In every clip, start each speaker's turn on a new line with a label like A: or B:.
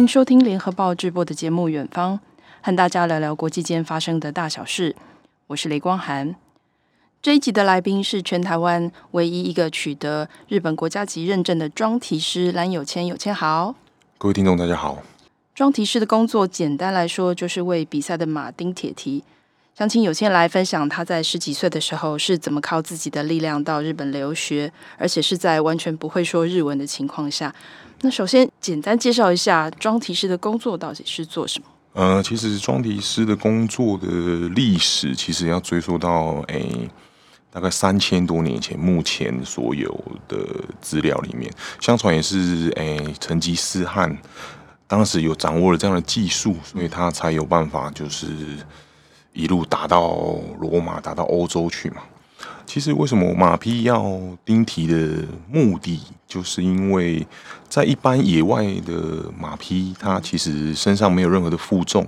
A: 迎收听联合报直播的节目《远方》，和大家聊聊国际间发生的大小事。我是雷光涵。这一集的来宾是全台湾唯一一个取得日本国家级认证的装蹄师蓝有谦。有谦好，
B: 各位听众大家好。
A: 装蹄师的工作简单来说，就是为比赛的马丁铁蹄。想请有谦来分享他在十几岁的时候是怎么靠自己的力量到日本留学，而且是在完全不会说日文的情况下。那首先简单介绍一下装蹄师的工作到底是做什么？
B: 呃，其实装蹄师的工作的历史其实要追溯到诶、大概三千多年前。目前所有的资料里面，相传也是诶，成吉思汗当时有掌握了这样的技术，所以他才有办法就是一路打到罗马，打到欧洲去嘛。其实为什么马匹要钉蹄的目的，就是因为在一般野外的马匹，它其实身上没有任何的负重，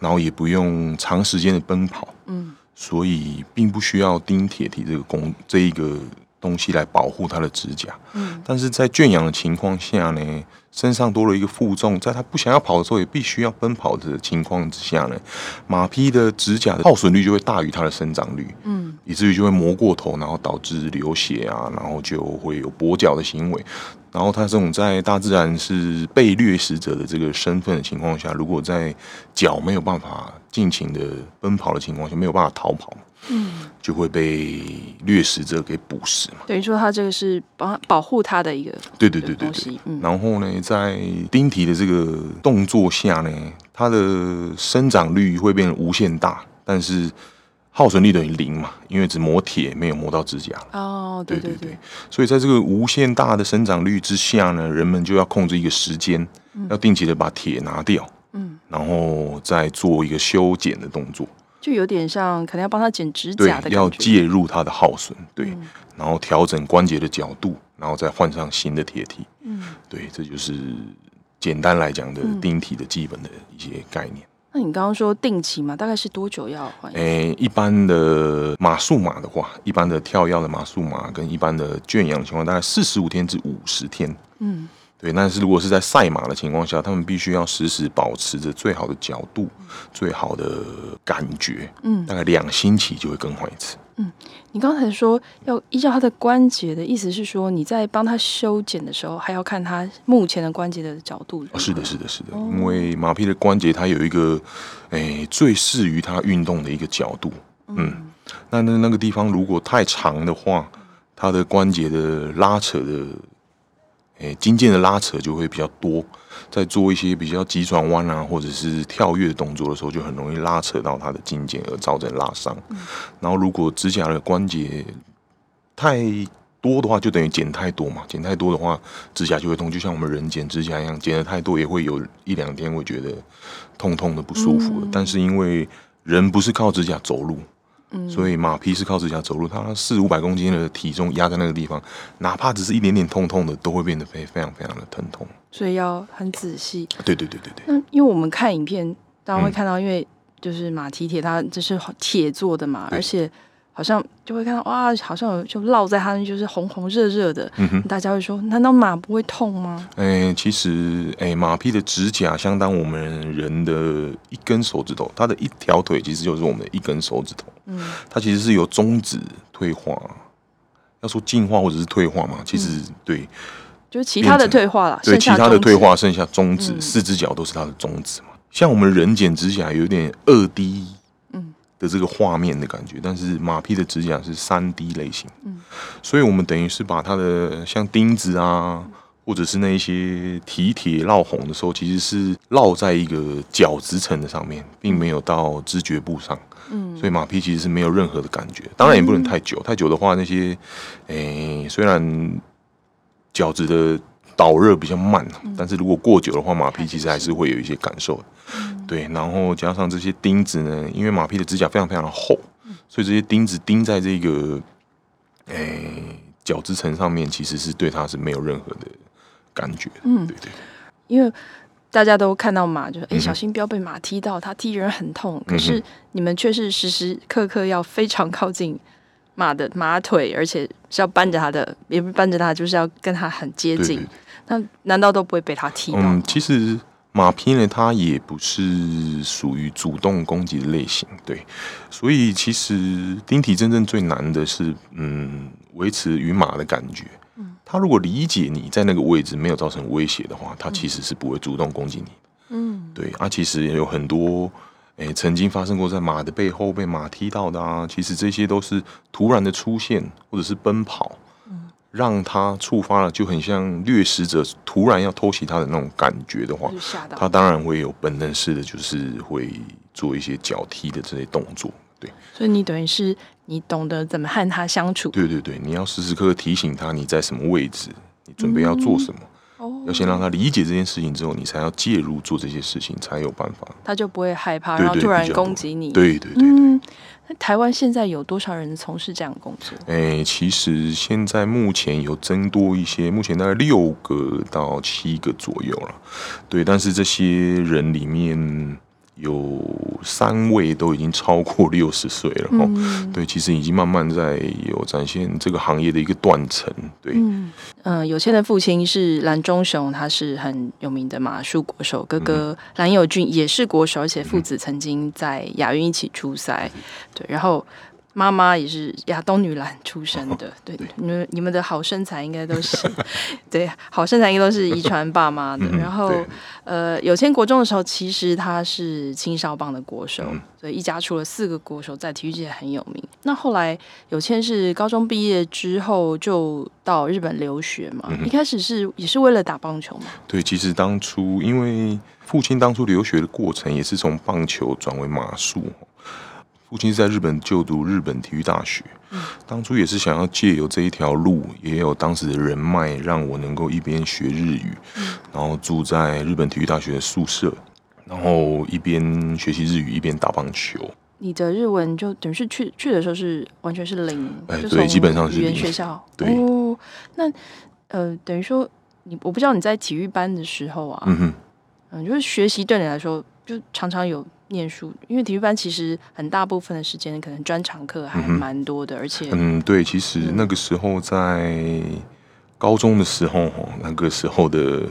B: 然后也不用长时间的奔跑，嗯，所以并不需要钉铁蹄这个工这一个东西来保护它的指甲，嗯，但是在圈养的情况下呢，身上多了一个负重，在它不想要跑的时候，也必须要奔跑的情况之下呢，马匹的指甲的耗损率就会大于它的生长率，嗯，以至于就会磨过头，然后导致流血啊，然后就会有跛脚的行为。然后它这种在大自然是被掠食者的这个身份的情况下，如果在脚没有办法尽情的奔跑的情况下，没有办法逃跑。嗯，就会被掠食者给捕食嘛。
A: 等于说，它这个是保保护它的一个
B: 对对对对对。嗯，然后呢，在钉蹄的这个动作下呢，它的生长率会变得无限大，但是耗损率等于零嘛，因为只磨铁，没有磨到指甲。
A: 哦，对对对，对，对。
B: 所以在这个无限大的生长率之下呢，人们就要控制一个时间，嗯，要定期的把铁拿掉，嗯，然后再做一个修剪的动作。
A: 就有点像，可能要帮他剪指甲的感觉，
B: 要介入他的耗损，对，嗯、然后调整关节的角度，然后再换上新的铁蹄，嗯，对，这就是简单来讲的钉蹄的基本的一些概念。
A: 嗯、那你刚刚说定期嘛，大概是多久要换？
B: 诶，一般的马术马的话，一般的跳跃的马术马跟一般的圈养的情况，大概四十五天至五十天，嗯。对，但是如果是在赛马的情况下，他们必须要时时保持着最好的角度、嗯、最好的感觉，嗯，大概两星期就会更换一次。
A: 嗯，你刚才说要依照他的关节的意思是说，你在帮他修剪的时候，还要看他目前的关节的角度。
B: 是的，是的，是的，哦、因为马匹的关节它有一个，诶，最适于它运动的一个角度。嗯，嗯那那那个地方如果太长的话，它的关节的拉扯的。诶，筋腱的拉扯就会比较多，在做一些比较急转弯啊，或者是跳跃的动作的时候，就很容易拉扯到它的筋腱，而造成拉伤。嗯、然后，如果指甲的关节太多的话，就等于剪太多嘛。剪太多的话，指甲就会痛，就像我们人剪指甲一样，剪的太多也会有一两天会觉得痛痛的不舒服。嗯、但是因为人不是靠指甲走路。所以马匹是靠指甲走路，它四五百公斤的体重压在那个地方，哪怕只是一点点痛痛的，都会变得非非常非常的疼痛。
A: 所以要很仔细。
B: 对对对对对。
A: 那因为我们看影片，当然会看到，因为就是马蹄铁，它这是铁做的嘛，而且。好像就会看到哇，好像有就烙在它那，就是红红热热的。嗯哼，大家会说，难道马不会痛吗？
B: 哎、欸，其实哎、欸，马匹的指甲相当我们人的一根手指头，它的一条腿其实就是我们的一根手指头。嗯，它其实是由中指退化，要说进化或者是退化嘛，其实、嗯、对，
A: 就是其他的退化了。
B: 对，其他的退化剩下中指，嗯、四只脚都是它的中指嘛。像我们人剪指甲有点二 D。的这个画面的感觉，但是马匹的指甲是三 D 类型，嗯，所以我们等于是把它的像钉子啊，或者是那些蹄铁烙红的时候，其实是烙在一个角质层的上面，并没有到知觉部上，嗯，所以马匹其实是没有任何的感觉，当然也不能太久，太久的话那些，诶、欸，虽然角质的。导热比较慢，但是如果过久的话，马匹其实还是会有一些感受的。嗯、对，然后加上这些钉子呢，因为马匹的指甲非常非常的厚，所以这些钉子钉在这个诶、欸、角质层上面，其实是对它是没有任何的感觉。嗯，对对。因
A: 为大家都看到马，就是哎，小心不要被马踢到，它踢人很痛。可是你们却是时时刻刻要非常靠近。马的马腿，而且是要扳着它的，也不是扳着它，就是要跟它很接近。那难道都不会被他踢到？
B: 嗯，其实马匹呢，它也不是属于主动攻击的类型，对，所以其实丁体真正最难的是，嗯，维持与马的感觉。嗯，它如果理解你在那个位置没有造成威胁的话，它其实是不会主动攻击你。嗯，对，啊，其实也有很多，哎、欸，曾经发生过在马的背后被马踢到的啊，其实这些都是突然的出现或者是奔跑。让他触发了，就很像掠食者突然要偷袭他的那种感觉的话，他当然会有本能式的，就是会做一些脚踢的这些动作。对，
A: 所以你等于是你懂得怎么和他相处。
B: 对对对，你要时时刻刻提醒他你在什么位置，你准备要做什么。嗯要先让他理解这件事情之后，你才要介入做这些事情，才有办法。
A: 他就不会害怕，然后突然攻击你。
B: 对对对，对，嗯，
A: 那台湾现在有多少人从事这样的工作？
B: 哎、其实现在目前有增多一些，目前大概六个到七个左右了。对，但是这些人里面。有三位都已经超过六十岁了哈、嗯，对，其实已经慢慢在有展现这个行业的一个断层，对，嗯，
A: 呃、有谦的父亲是蓝忠雄，他是很有名的马术国手，哥哥蓝友俊也是国手，而且父子曾经在亚运一起出赛、嗯，对，然后。妈妈也是亚东女篮出身的，哦、对，你们你们的好身材应该都是，对，好身材应该都是遗传爸妈的。嗯、然后，呃，有谦国中的时候，其实他是青少棒的国手，嗯，所以一家出了四个国手，在体育界很有名。那后来有谦是高中毕业之后就到日本留学嘛，嗯、一开始是也是为了打棒球嘛。
B: 对，其实当初因为父亲当初留学的过程也是从棒球转为马术。父亲是在日本就读日本体育大学，当初也是想要借由这一条路，也有当时的人脉，让我能够一边学日语，然后住在日本体育大学的宿舍，然后一边学习日语，一边打棒球。
A: 你的日文就等于是去去的时候是完全是零，
B: 哎，对，基本上是语
A: 言学校。
B: 对，
A: 哦，那呃，等于说你，我不知道你在体育班的时候啊，嗯哼，嗯，就是学习对你来说，就常常有。念书，因为体育班其实很大部分的时间可能专长课还蛮多的，嗯，而且
B: 嗯，对，其实那个时候在高中的时候，那个时候的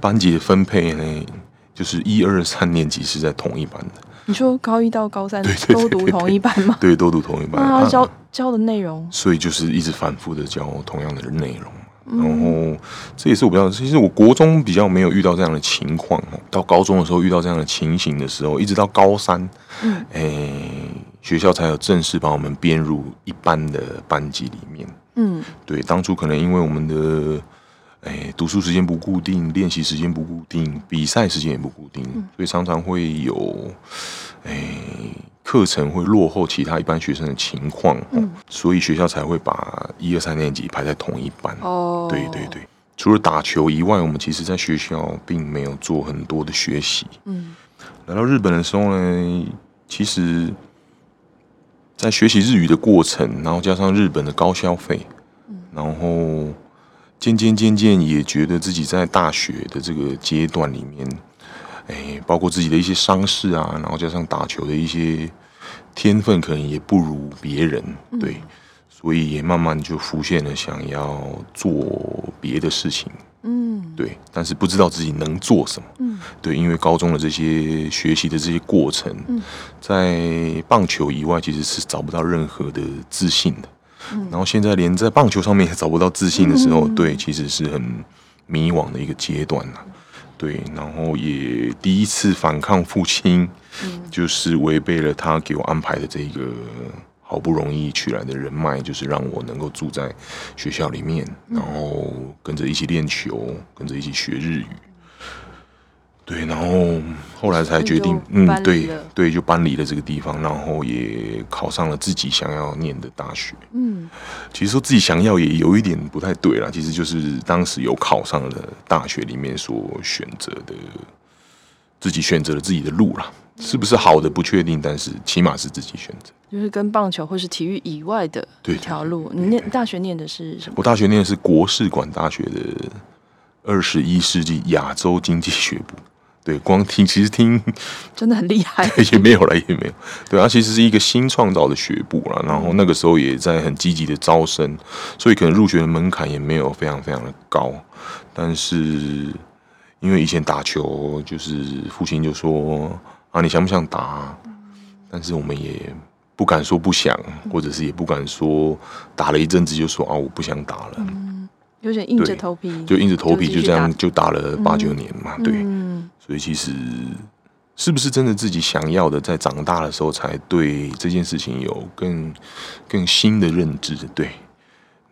B: 班级的分配呢，就是一二三年级是在同一班的。
A: 你说高一到高三都读同一班吗？
B: 对，都读同一班。
A: 那教教的内容，
B: 所以就是一直反复的教同样的内容。然后这也是我比较，其实我国中比较没有遇到这样的情况，到高中的时候遇到这样的情形的时候，一直到高三，嗯，哎，学校才有正式把我们编入一般的班级里面。嗯，对，当初可能因为我们的哎读书时间不固定，练习时间不固定，比赛时间也不固定，所以常常会有哎。课程会落后其他一般学生的情况，嗯，所以学校才会把一二三年级排在同一班。哦，对对对，除了打球以外，我们其实在学校并没有做很多的学习。嗯，来到日本的时候呢，其实，在学习日语的过程，然后加上日本的高消费，嗯，然后渐渐渐渐也觉得自己在大学的这个阶段里面。哎，包括自己的一些伤势啊，然后加上打球的一些天分，可能也不如别人，对，所以也慢慢就浮现了想要做别的事情，嗯，对，但是不知道自己能做什么，嗯，对，因为高中的这些学习的这些过程，在棒球以外其实是找不到任何的自信的，然后现在连在棒球上面也找不到自信的时候，对，其实是很迷惘的一个阶段呐。对，然后也第一次反抗父亲，就是违背了他给我安排的这个好不容易取来的人脉，就是让我能够住在学校里面，然后跟着一起练球，跟着一起学日语。对，然后后来才决定，嗯，对对，就搬离了这个地方，然后也考上了自己想要念的大学。嗯，其实说自己想要也有一点不太对啦，其实就是当时有考上了大学里面所选择的，自己选择了自己的路啦，是不是好的不确定，但是起码是自己选择，
A: 就是跟棒球或是体育以外的一条路。你念大学念的是什么？
B: 我大学念的是国士馆大学的二十一世纪亚洲经济学部。对，光听其实听
A: 真的很厉害，
B: 也没有了，也没有。对，它其实是一个新创造的学部了，然后那个时候也在很积极的招生，所以可能入学的门槛也没有非常非常的高。但是因为以前打球就是父亲就说啊，你想不想打？但是我们也不敢说不想，或者是也不敢说打了一阵子就说啊，我不想打了。
A: 嗯，有点硬着头皮，
B: 就硬着头皮就这样就打了八九年嘛。对，
A: 嗯，
B: 所以其实是不是真的自己想要的，在长大的时候才对这件事情有更更新的认知？对。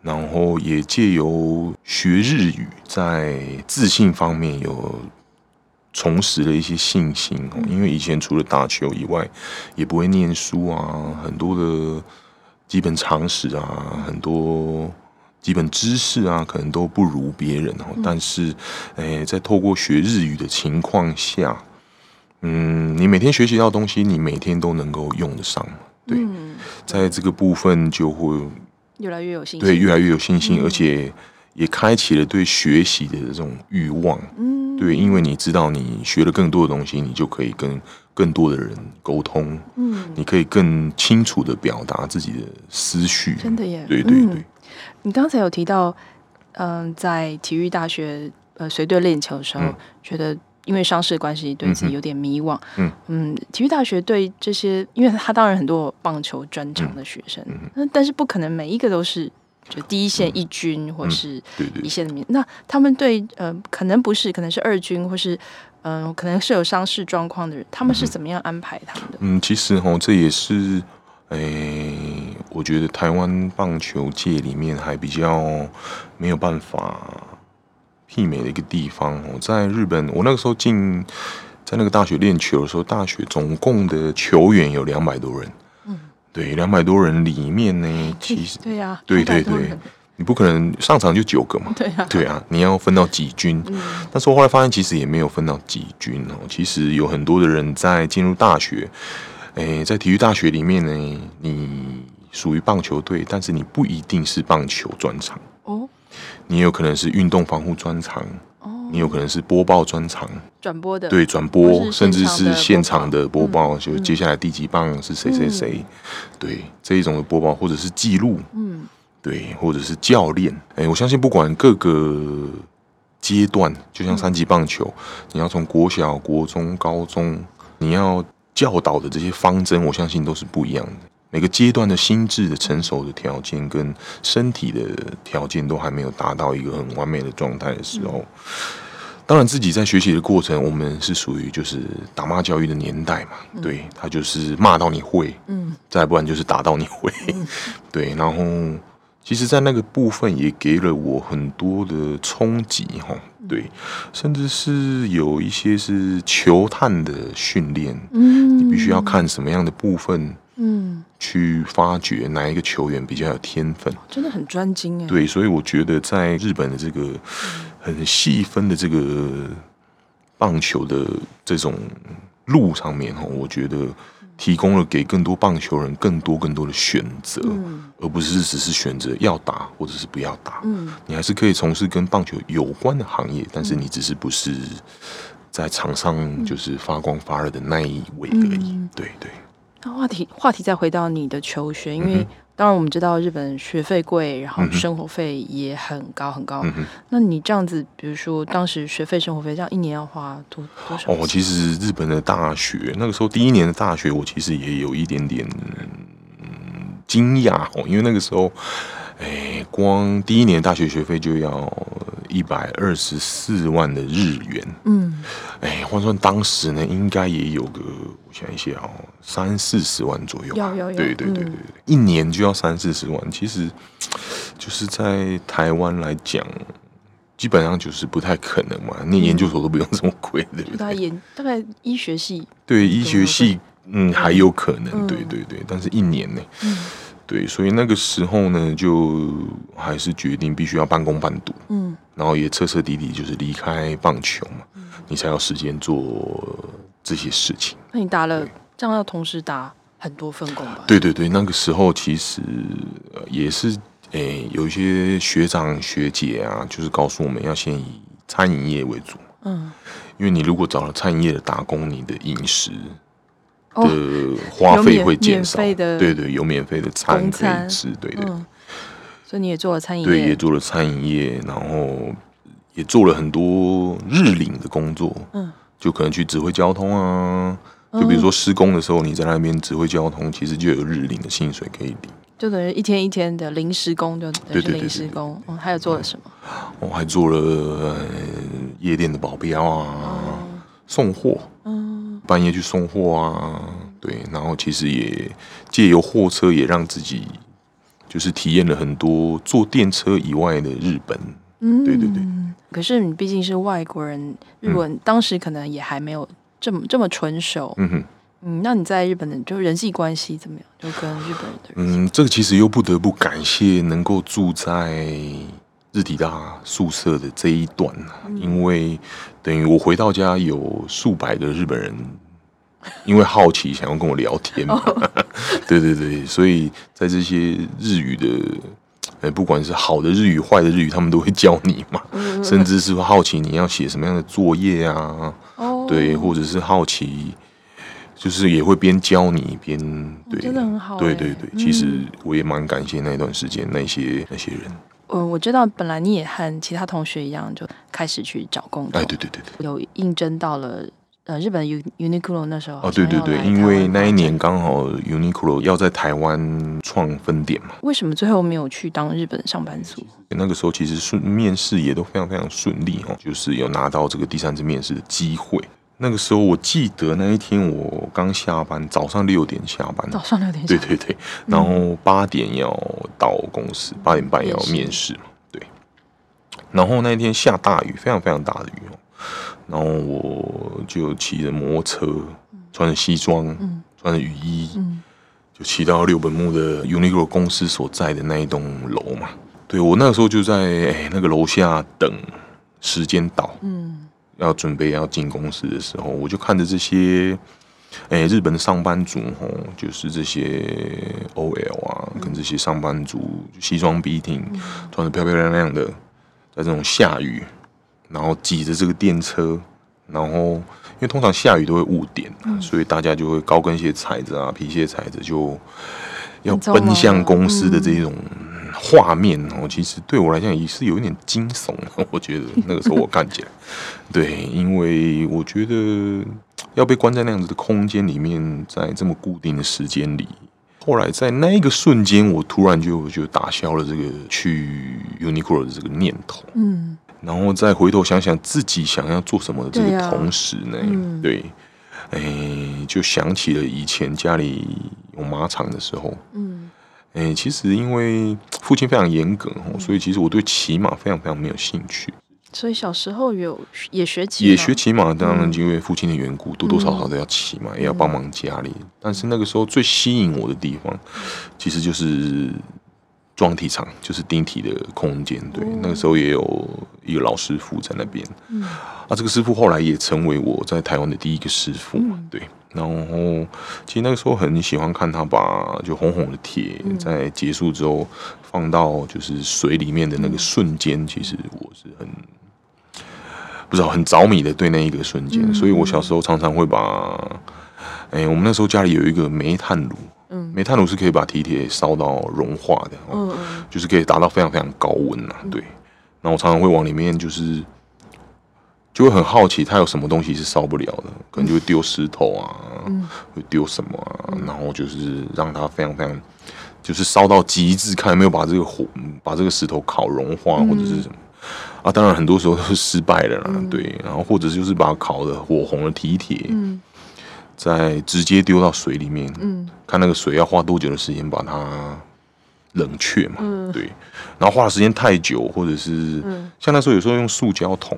B: 然后也借由学日语，在自信方面有重拾了一些信心哦。因为以前除了打球以外，也不会念书啊，很多的基本常识啊，很多基本知识啊，可能都不如别人哦。但是，诶，在透过学日语的情况下，嗯，你每天学习到东西，你每天都能够用得上。对，在这个部分就会。
A: 越来越有信心，
B: 对，越来越有信心，嗯、而且也开启了对学习的这种欲望。嗯，对，因为你知道，你学了更多的东西，你就可以跟更多的人沟通。嗯，你可以更清楚的表达自己的思绪。
A: 真的耶，
B: 对对对。
A: 嗯、你刚才有提到，嗯、呃，在体育大学呃随队练球的时候，嗯、觉得。因为伤势的关系，对自己有点迷惘。嗯嗯，体育大学对这些，因为他当然很多棒球专长的学生，那、嗯、但是不可能每一个都是就第一线一军、嗯、或是一线的名。嗯、那他们对呃，可能不是，可能是二军或是嗯、呃，可能是有伤势状况的人，他们是怎么样安排他们的？
B: 嗯，其实哦，这也是诶，我觉得台湾棒球界里面还比较没有办法。媲美的一个地方哦，在日本，我那个时候进在那个大学练球的时候，大学总共的球员有两百多人。嗯，对，两百多人里面呢，其实
A: 对呀，
B: 对对对，你不可能上场就九个嘛，对啊，对啊，你要分到几军？嗯，但是我后来发现，其实也没有分到几军哦，其实有很多的人在进入大学，诶，在体育大学里面呢，你属于棒球队，但是你不一定是棒球专长。哦。你有可能是运动防护专长，哦，你有可能是播报专长，
A: 转播的，
B: 对，转播，甚至是现场的播报，就接下来第几棒是谁谁谁，对，这一种的播报，或者是记录，嗯，对，或者是教练，哎，我相信不管各个阶段，就像三级棒球，你要从国小、国中、高中，你要教导的这些方针，我相信都是不一样的。每个阶段的心智的成熟的条件跟身体的条件都还没有达到一个很完美的状态的时候，当然自己在学习的过程，我们是属于就是打骂教育的年代嘛，对，他就是骂到你会，嗯，再不然就是打到你会，对，然后其实，在那个部分也给了我很多的冲击哈，对，甚至是有一些是球探的训练，嗯，你必须要看什么样的部分。嗯，去发掘哪一个球员比较有天分，
A: 真的很专精哎。
B: 对，所以我觉得在日本的这个很细分的这个棒球的这种路上面哈，我觉得提供了给更多棒球人更多更多的选择，嗯，而不是只是选择要打或者是不要打。嗯，你还是可以从事跟棒球有关的行业，但是你只是不是在场上就是发光发热的那一位而已。嗯，对对。
A: 那话题话题再回到你的求学，因为当然我们知道日本学费贵，然后生活费也很高很高。嗯、那你这样子，比如说当时学费、生活费这样一年要花多多少？
B: 哦，其实日本的大学那个时候第一年的大学，我其实也有一点点惊讶哦，因为那个时候。哎，光第一年大学学费就要一百二十四万的日元。嗯，哎，换算当时呢，应该也有个，我想一下哦，三四十万左右。
A: 有有有。
B: 对对对对对，嗯、一年就要三四十万，其实就是在台湾来讲，基本上就是不太可能嘛。念研究所都不用这么贵的。
A: 大概研大概医学系。
B: 对医学系，嗯，还有可能。嗯、对对对，但是一年呢？嗯。对，所以那个时候呢，就还是决定必须要半工半读，嗯，然后也彻彻底底就是离开棒球嘛，嗯，你才有时间做这些事情。
A: 那你打了这样要同时打很多份工吧？
B: 对对对，那个时候其实也是，诶，有一些学长学姐啊，就是告诉我们要先以餐饮业为主，嗯，因为你如果找了餐饮业的打工，你的饮食。的花费会减少，对对，有免费的餐可以吃，对对。所
A: 以你也做了餐饮业，
B: 对，也做了餐饮业，然后也做了很多日领的工作，嗯，就可能去指挥交通啊，就比如说施工的时候，你在那边指挥交通，其实就有日领的薪水可以领，
A: 就等于一天一天的临时工，就等于临时工。嗯，还有做了什么？
B: 我还做了夜店的保镖啊，送货，嗯，半夜去送货啊，对，然后其实也借由货车也让自己就是体验了很多坐电车以外的日本。嗯，对对对。
A: 可是你毕竟是外国人，日文当时可能也还没有这么这么纯熟。嗯哼，嗯，那你在日本的就人际关系怎么样？就跟日本人的人。
B: 嗯，这个其实又不得不感谢能够住在日体大宿舍的这一段，嗯，因为等于我回到家有数百个日本人，因为好奇想要跟我聊天嘛。哦，对对对，所以在这些日语的。哎，不管是好的日语、坏的日语，他们都会教你嘛。嗯、甚至是好奇你要写什么样的作业啊？哦、对，或者是好奇，就是也会边教你边对，
A: 真的很好。
B: 对对对，其实我也蛮感谢那段时间那些那些人。
A: 嗯，我知道本来你也和其他同学一样，就开始去找工作。
B: 哎，对对对对，
A: 有应征到了。呃，日本 Uniqlo 那时候哦，
B: 对对对，因为那一年刚好 Uniqlo 要在台湾创分店嘛。
A: 为什么最后没有去当日本上班族？
B: 那个时候其实顺面试也都非常非常顺利哦，就是有拿到这个第三次面试的机会。那个时候我记得那一天我刚下班，早上六点下班，
A: 早上六点，
B: 对对对，然后八点要到公司，八点半要面试。嘛，对。然后那一天下大雨，非常非常大的雨哦。然后我就骑着摩托车，穿着西装，嗯、穿着雨衣，嗯、就骑到六本木的 Uniqlo 公司所在的那一栋楼嘛。对，我那个时候就在哎那个楼下等时间到，嗯，要准备要进公司的时候，我就看着这些哎日本的上班族吼，就是这些 OL 啊，嗯、跟这些上班族西装笔挺，嗯、穿的漂漂亮亮的，在这种下雨。然后挤着这个电车，然后因为通常下雨都会误点，嗯、所以大家就会高跟鞋踩着啊，皮鞋踩着，就要奔向公司的这种画面哦。嗯、其实对我来讲也是有一点惊悚，我觉得那个时候我看起来，对，因为我觉得要被关在那样子的空间里面，在这么固定的时间里，后来在那一个瞬间，我突然就就打消了这个去 Uniqlo 的这个念头，嗯。然后再回头想想自己想要做什么的这个同时呢，对，啊。嗯、对，哎，就想起了以前家里有马场的时候，嗯，哎，其实因为父亲非常严格，哦、所以其实我对骑马非常非常没有兴趣。
A: 所以小时候有也学骑，
B: 也学骑马，当然因为父亲的缘故，多多少少都要骑马，嗯、也要帮忙家里。但是那个时候最吸引我的地方，其实就是。装体场就是钉体的空间，对，那个时候也有一个老师傅在那边，嗯，啊，这个师傅后来也成为我在台湾的第一个师傅，嗯、对，然后其实那个时候很喜欢看他把就红红的铁在结束之后放到就是水里面的那个瞬间，其实我是很不知道很着迷的对那一个瞬间，所以我小时候常常会把，哎，我们那时候家里有一个煤炭炉。嗯。煤炭炉是可以把铁铁烧到融化的，嗯，就是可以达到非常非常高温呐，对。然后我常常会往里面，就是就会很好奇，它有什么东西是烧不了的，可能就会丢石头啊，会丢什么啊，然后就是让它非常非常，就是烧到极致，看有没有把这个火把这个石头烤融化或者是什么。啊。当然很多时候都是失败的啦，对。然后或者就是把它烤的火红的铁铁。再直接丢到水里面，嗯，看那个水要花多久的时间把它冷却嘛，嗯，对，然后花的时间太久，或者是，嗯，像那时候有时候用塑胶桶，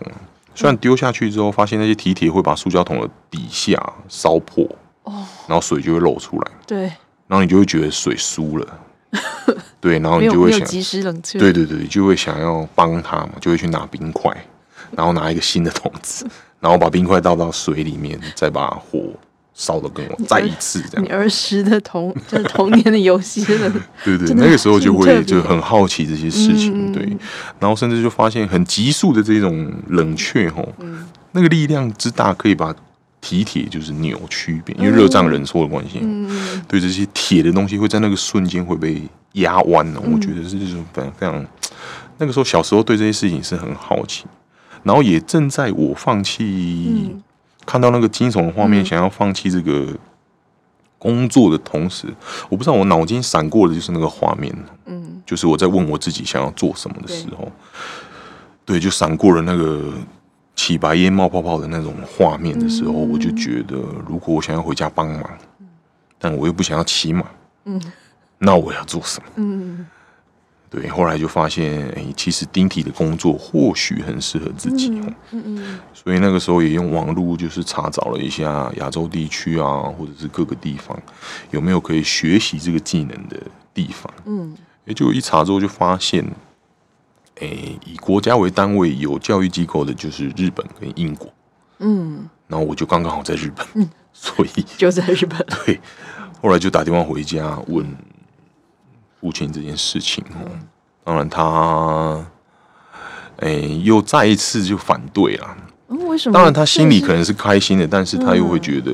B: 虽然丢下去之后，发现那些铁铁会把塑胶桶的底下烧破，哦，然后水就会漏出来，对，然后你就会觉得水疏了，对，然后你就会想
A: 及时冷却，
B: 对对对，就会想要帮他嘛，就会去拿冰块，然后拿一个新的桶子，然后把冰块倒到水里面，再把火。烧的跟我再一次这样，
A: 你儿时的童 就是童年的游戏，真的
B: 对对，那个时候就会就很好奇这些事情，对，然后甚至就发现很急速的这种冷却吼，那个力量之大，可以把体铁就是扭曲变，因为热胀冷缩的关系，嗯，对这些铁的东西会在那个瞬间会被压弯，我觉得是这种非常非常，那个时候小时候对这些事情是很好奇。然后也正在我放弃，嗯、看到那个惊悚的画面，嗯、想要放弃这个工作的同时，我不知道我脑筋闪过的就是那个画面，嗯，就是我在问我自己想要做什么的时候，对，对，就闪过了那个起白烟冒泡泡的那种画面的时候，嗯、我就觉得，如果我想要回家帮忙，但我又不想要骑马，嗯，那我要做什么？嗯。对，后来就发现，哎，其实钉体的工作或许很适合自己，嗯嗯，嗯，所以那个时候也用网络就是查找了一下亚洲地区啊，或者是各个地方有没有可以学习这个技能的地方，嗯，也就一查之后就发现，哎，以国家为单位有教育机构的就是日本跟英国，嗯，然后我就刚刚好在日本，嗯，所以
A: 就在日本，
B: 对，后来就打电话回家问。父亲这件事情哦，当然他，哎，又再一次就反对了。
A: 为什么？
B: 当然他心里可能是开心的，但是他又会觉得，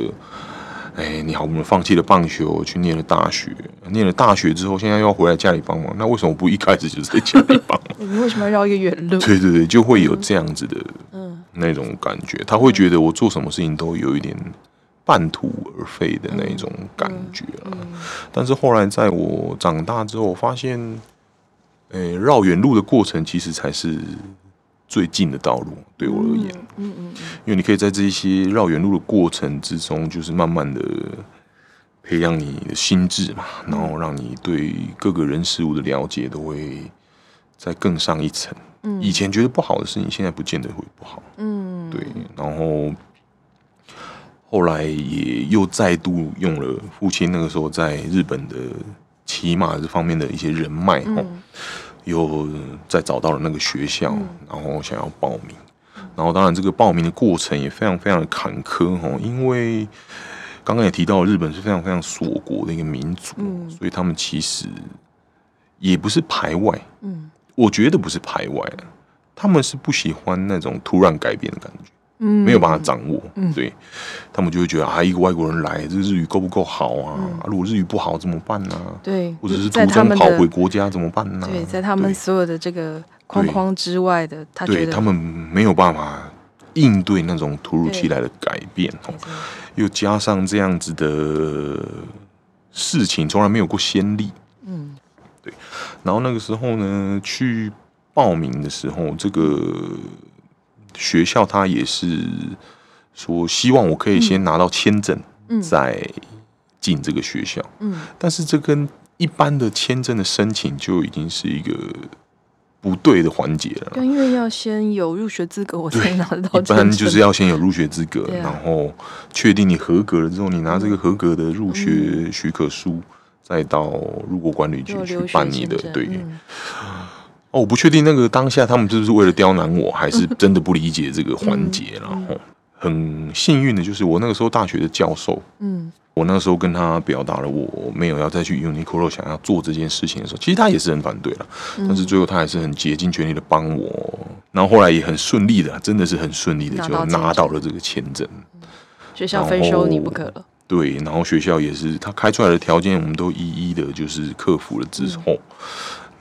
B: 哎，你好不容易放弃了棒球，去念了大学，念了大学之后，现在又要回来家里帮忙，那为什么不一开始就在家里帮忙？
A: 你为什么要绕一个远路？
B: 对对对，就会有这样子的，嗯，那种感觉。他会觉得我做什么事情都有一点。半途而废的那种感觉了，但是后来在我长大之后，我发现，诶，绕远路的过程其实才是最近的道路，对我而言，嗯嗯，因为你可以在这些绕远路的过程之中，就是慢慢的培养你的心智嘛，然后让你对各个人事物的了解都会再更上一层。以前觉得不好的事情，现在不见得会不好。嗯，对，然后。后来也又再度用了父亲那个时候在日本的骑马这方面的一些人脉，嗯、又再找到了那个学校，嗯、然后想要报名，然后当然这个报名的过程也非常非常的坎坷哈，因为刚刚也提到日本是非常非常锁国的一个民族，嗯、所以他们其实也不是排外，嗯，我觉得不是排外，他们是不喜欢那种突然改变的感觉。没有办法掌握，嗯、对，他们就会觉得啊，一个外国人来，这个日语够不够好啊？嗯、如果日语不好怎么办呢、啊？
A: 对，
B: 或者是途中跑回国家怎么办呢、啊？
A: 对，在他们所有的这个框框之外的，他
B: 对他们没有办法应对那种突如其来的改变哦，又加上这样子的事情从来没有过先例，嗯，对，然后那个时候呢，去报名的时候，这个。学校他也是说希望我可以先拿到签证，再进这个学校。嗯，但是这跟一般的签证的申请就已经是一个不对的环节了。
A: 因为要先有入学资格，我才拿得到。
B: 一般就是要先有入学资格，然后确定你合格了之后，你拿这个合格的入学许可书，再到入国管理局去办你的。对。哦，我不确定那个当下他们就是为了刁难我，还是真的不理解这个环节。然后很幸运的就是我那个时候大学的教授，嗯，我那个时候跟他表达了我没有要再去 Uniqlo 想要做这件事情的时候，其实他也是很反对了，但是最后他还是很竭尽全力的帮我。然后后来也很顺利的，真的是很顺利的就拿到了这个签证。
A: 学校非收你不可了。
B: 对，然后学校也是他开出来的条件，我们都一一的就是克服了之后。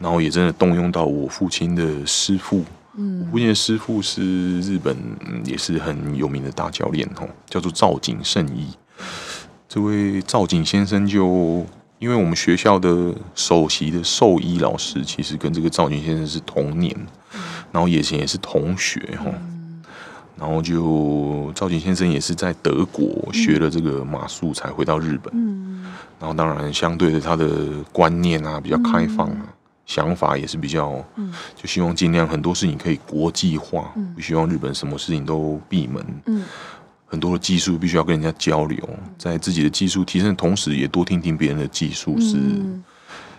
B: 然后也真的动用到我父亲的师傅，嗯，我父亲的师傅是日本，也是很有名的大教练哦，叫做赵景胜一。这位赵景先生就，因为我们学校的首席的兽医老师，其实跟这个赵景先生是同年，然后以前也是同学哈，然后就赵景先生也是在德国学了这个马术才回到日本，然后当然相对的他的观念啊比较开放啊。想法也是比较，就希望尽量很多事情可以国际化，不希望日本什么事情都闭门。很多的技术必须要跟人家交流，在自己的技术提升的同时，也多听听别人的技术，是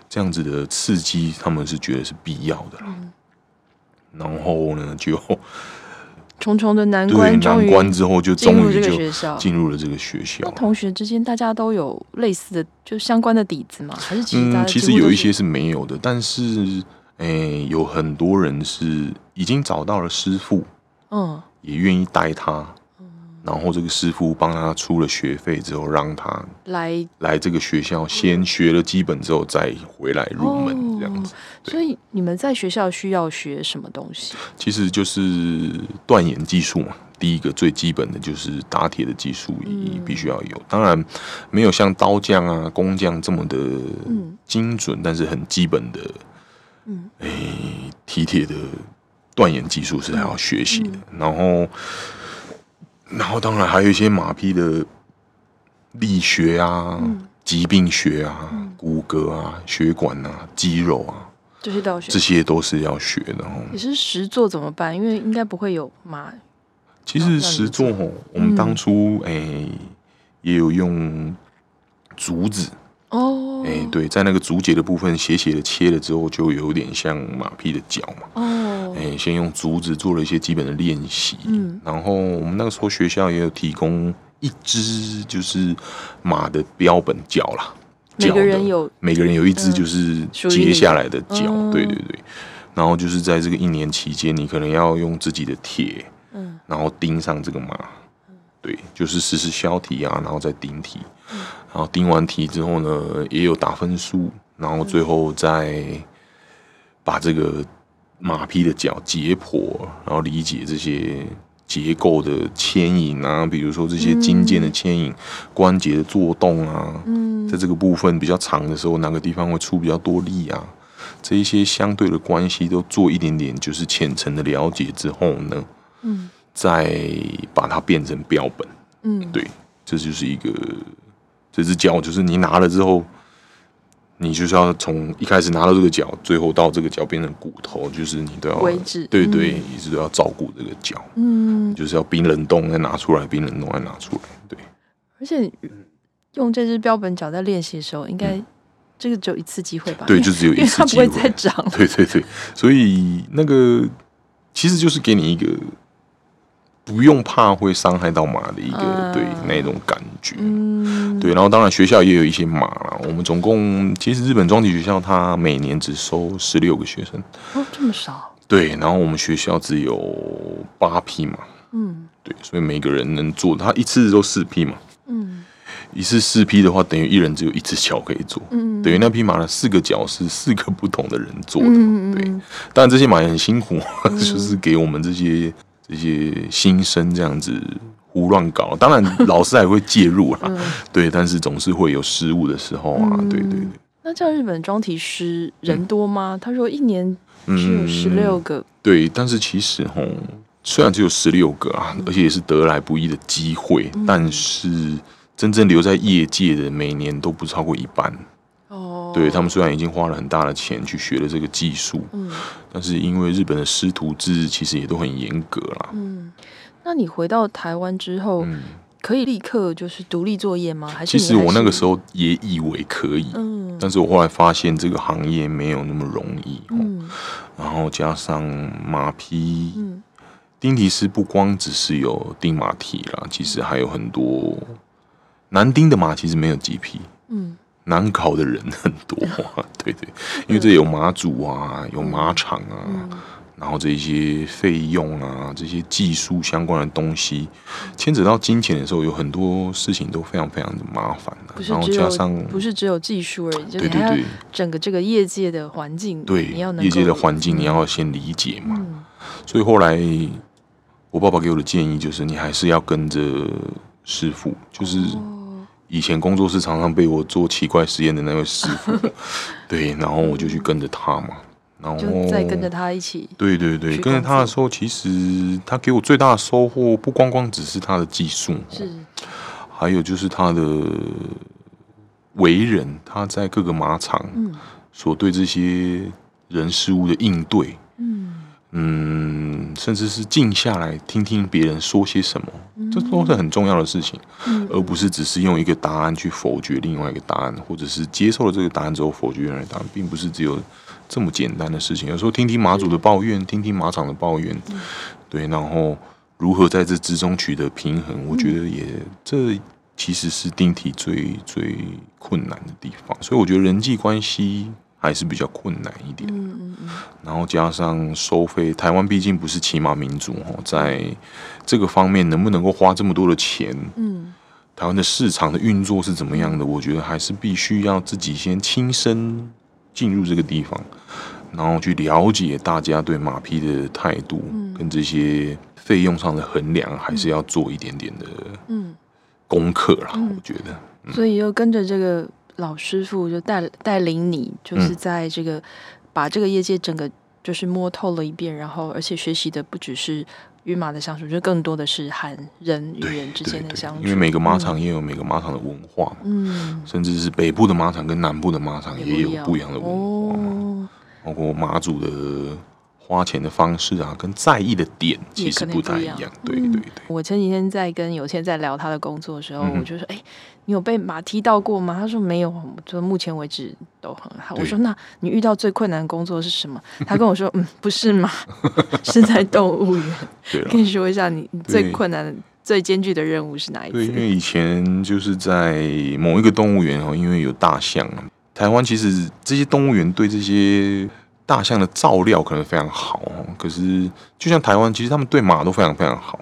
B: 这样子的刺激，他们是觉得是必要的。然后呢，就。
A: 重重的难关，
B: 难关之后就终于就进入了这个学校。
A: 那同学之间大家都有类似的就相关的底子吗？还是其实？
B: 嗯，其实有一些是没有的，但是诶、欸，有很多人是已经找到了师傅，嗯，也愿意带他，嗯，然后这个师傅帮他出了学费之后，让他来来这个学校先学了基本之后再回来入门。哦这样子。
A: 所以你们在学校需要学什么东西？
B: 其实就是断言技术嘛。第一个最基本的就是打铁的技术，你必须要有。嗯、当然没有像刀匠啊、工匠这么的精准，嗯、但是很基本的，嗯，哎，提铁的断言技术是还要学习的。嗯、然后，然后当然还有一些马匹的力学啊、嗯、疾病学啊、嗯、骨骼啊、血管啊、肌肉啊，
A: 这些都要学，
B: 这些都是要学的哦。
A: 你是实作怎么办？因为应该不会有马。
B: 其实实作哦，我们当初哎、也有用竹子。哦，哎、欸、对，在那个竹节的部分斜斜的切了之后，就有点像马匹的脚嘛。哦，哎、欸、先用竹子做了一些基本的练习，嗯，然后我们那个时候学校也有提供一只就是马的标本脚啦，
A: 每个人有
B: 每个人有一只就是截下来的脚，嗯、对对对，然后就是在这个一年期间，你可能要用自己的铁。然后钉上这个马，对，就是实时削蹄啊，然后再钉蹄，然后钉完蹄之后呢，也有打分数，然后最后再把这个马匹的脚解剖，然后理解这些结构的牵引啊，比如说这些筋腱的牵引、关节的作动啊，嗯。在这个部分比较长的时候，哪个地方会出比较多力啊，这一些相对的关系都做一点点，就是浅层的了解之后呢，嗯。再把它变成标本，嗯，对，这就是一个这只脚，就是你拿了之后，你就是要从一开始拿到这个脚，最后到这个脚变成骨头，就是你都要
A: 位置，
B: 对对，一直都要照顾这个脚，嗯，就是要冰冷冻再拿出来，冰冷冻再拿出来，对。
A: 而且用这只标本脚在练习的时候，应该这个只有一次机会吧？
B: 对，就只有一次机会，
A: 它不会再长。
B: 对对对，所以那个其实就是给你一个。不用怕会伤害到马的一个、uh, 对那种感觉，嗯、对，然后当然学校也有一些马啦。我们总共其实日本装体学校它每年只收十六个学生，
A: 哦，这么少。
B: 对，然后我们学校只有八匹马，嗯，对，所以每个人能做，他一次都四匹嘛，嗯，一次四匹的话，等于一人只有一只脚可以做，嗯，等于那匹马的四个脚是四个不同的人做的，嗯、对。当然这些马也很辛苦，嗯、就是给我们这些。这些新生这样子胡乱搞，当然 老师还会介入啦，嗯、对，但是总是会有失误的时候啊，嗯、对对对。
A: 那像日本装体师人多吗？嗯、他说一年只有十六个、嗯，对，
B: 但是其实吼，虽然只有十六个啊，而且也是得来不易的机会，嗯、但是真正留在业界的每年都不超过一半。对，他们虽然已经花了很大的钱去学了这个技术，嗯，但是因为日本的师徒制其实也都很严格啦。嗯，
A: 那你回到台湾之后，嗯，可以立刻就是独立作业吗？还是，
B: 其实我那个时候也以为可以，嗯，但是我后来发现这个行业没有那么容易，嗯，然后加上马匹，嗯，钉蹄师不光只是有钉马蹄啦，其实还有很多男钉的马，其实没有几匹，嗯。难考的人很多啊，对对，因为这有马主啊，有马场啊，嗯、然后这些费用啊，这些技术相关的东西，牵扯到金钱的时候，有很多事情都非常非常的麻烦的。然后加上
A: 不是只有技术而已，对对对，整个这个业界的环境，
B: 对，你要业界的环境你要先理解嘛。嗯、所以后来我爸爸给我的建议就是，你还是要跟着师傅，就是。哦以前工作室常常被我做奇怪实验的那位师傅，对，然后我就去跟着他嘛，然后
A: 再跟着他一起，
B: 对对对，跟着他的时候，其实他给我最大的收获，不光光只是他的技术，是，还有就是他的为人，他在各个马场，所对这些人事物的应对，嗯。嗯，甚至是静下来听听别人说些什么，嗯、这都是很重要的事情，嗯、而不是只是用一个答案去否决另外一个答案，或者是接受了这个答案之后否决原来的答案，并不是只有这么简单的事情。有时候听听马主的抱怨，听听马场的抱怨，嗯、对，然后如何在这之中取得平衡，我觉得也这其实是钉蹄最最困难的地方。所以我觉得人际关系。还是比较困难一点，嗯嗯嗯，然后加上收费，台湾毕竟不是骑马民族哦，在这个方面能不能够花这么多的钱？嗯，台湾的市场的运作是怎么样的？我觉得还是必须要自己先亲身进入这个地方，然后去了解大家对马匹的态度，跟这些费用上的衡量，还是要做一点点的嗯。功课啦。我觉得，
A: 所以又跟着这个老师傅就带带领你，就是在这个把这个业界整个就是摸透了一遍，然后而且学习的不只是。与马的相处，就更多的是和人与人之间的相处。
B: 因为每个马场也有每个马场的文化，嗯，甚至是北部的马场跟南部的马场也有不一样的文化，哦，包括马主的。花钱的方式啊，跟在意的点其实不太一样。对对对。
A: 我前几天在跟有天在聊他的工作的时候，嗯、我就说：“哎、欸，你有被马踢到过吗？”他说：“没有，就目前为止都很好。”我说：“那你遇到最困难的工作是什么？”他跟我说：“ 嗯，不是马，是在动物园。对”跟你说一下，你最困难的、最艰巨的任务是哪一次？
B: 对，因为以前就是在某一个动物园哦，因为有大象。台湾其实这些动物园对这些。大象的照料可能非常好，可是就像台湾，其实他们对马都非常非常好，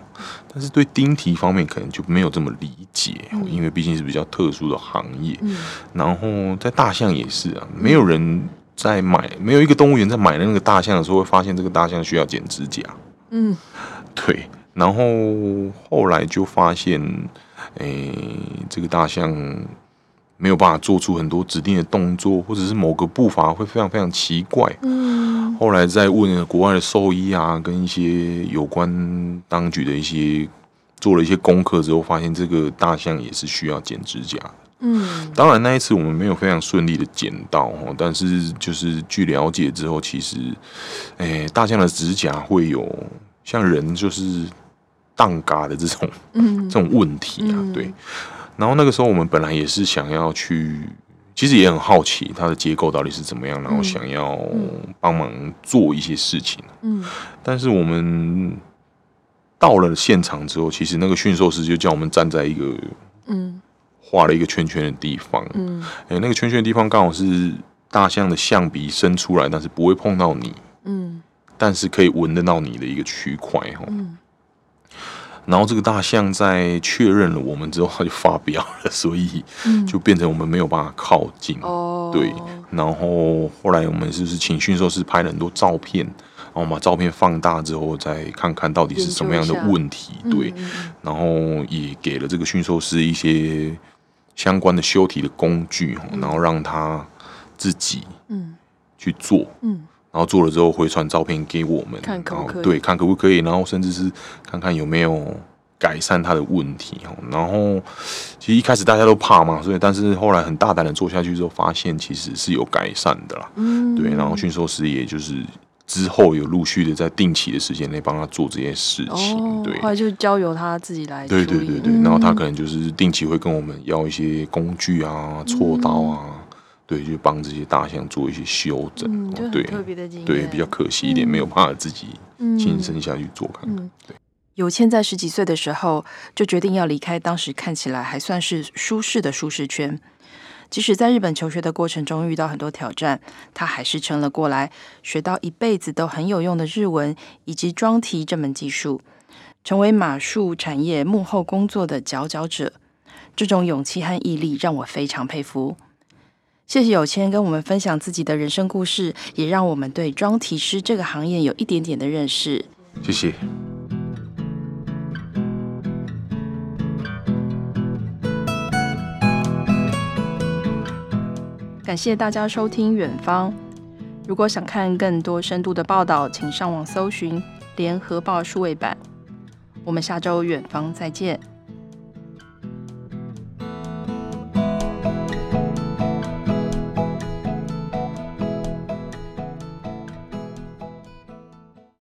B: 但是对钉蹄方面可能就没有这么理解，因为毕竟是比较特殊的行业。然后在大象也是啊，没有人在买，没有一个动物园在买那个大象的时候会发现这个大象需要剪指甲。嗯，对。然后后来就发现，诶，这个大象。没有办法做出很多指定的动作，或者是某个步伐会非常非常奇怪。嗯，后来再问国外的兽医啊，跟一些有关当局的一些做了一些功课之后，发现这个大象也是需要剪指甲。嗯，当然那一次我们没有非常顺利的剪到，但是就是据了解之后，其实，哎，大象的指甲会有像人就是荡嘎的这种，嗯，这种问题啊，对。然后那个时候，我们本来也是想要去，其实也很好奇它的结构到底是怎么样，然后想要帮忙做一些事情。嗯，但是我们到了现场之后，其实那个驯兽师就叫我们站在一个嗯画了一个圈圈的地方。嗯，哎，那个圈圈的地方刚好是大象的象鼻伸出来，但是不会碰到你。嗯，但是可以闻得到你的一个区块。嗯。然后这个大象在确认了我们之后，它就发飙了，所以就变成我们没有办法靠近。哦、嗯，对。然后后来我们是不是请驯兽师拍了很多照片，然后把照片放大之后，再看看到底是什么样的问题？对。然后也给了这个驯兽师一些相关的修体的工具，然后让他自己嗯去做嗯。然后做了之后回传照片给我们，看可不可以？对，看可不可以？然后甚至是看看有没有改善他的问题。然后其实一开始大家都怕嘛，所以但是后来很大胆的做下去之后，发现其实是有改善的啦。嗯，对。然后驯兽师也就是之后有陆续的在定期的时间内帮他做这些事情。对，
A: 后来就交由他自己来。
B: 对对对对。然后他可能就是定期会跟我们要一些工具啊、锉刀啊。对，就帮这些大象做一些修整，嗯、对，特别的对，比较可惜一点，嗯、没有办法自己亲身下去做看看。嗯、对，
A: 有谦在十几岁的时候就决定要离开当时看起来还算是舒适的舒适圈，即使在日本求学的过程中遇到很多挑战，他还是撑了过来，学到一辈子都很有用的日文以及装题这门技术，成为马术产业幕后工作的佼佼者。这种勇气和毅力让我非常佩服。谢谢有谦跟我们分享自己的人生故事，也让我们对装题师这个行业有一点点的认识。
B: 谢谢。
A: 感谢大家收听《远方》。如果想看更多深度的报道，请上网搜寻《联合报数位版》。我们下周《远方》再见。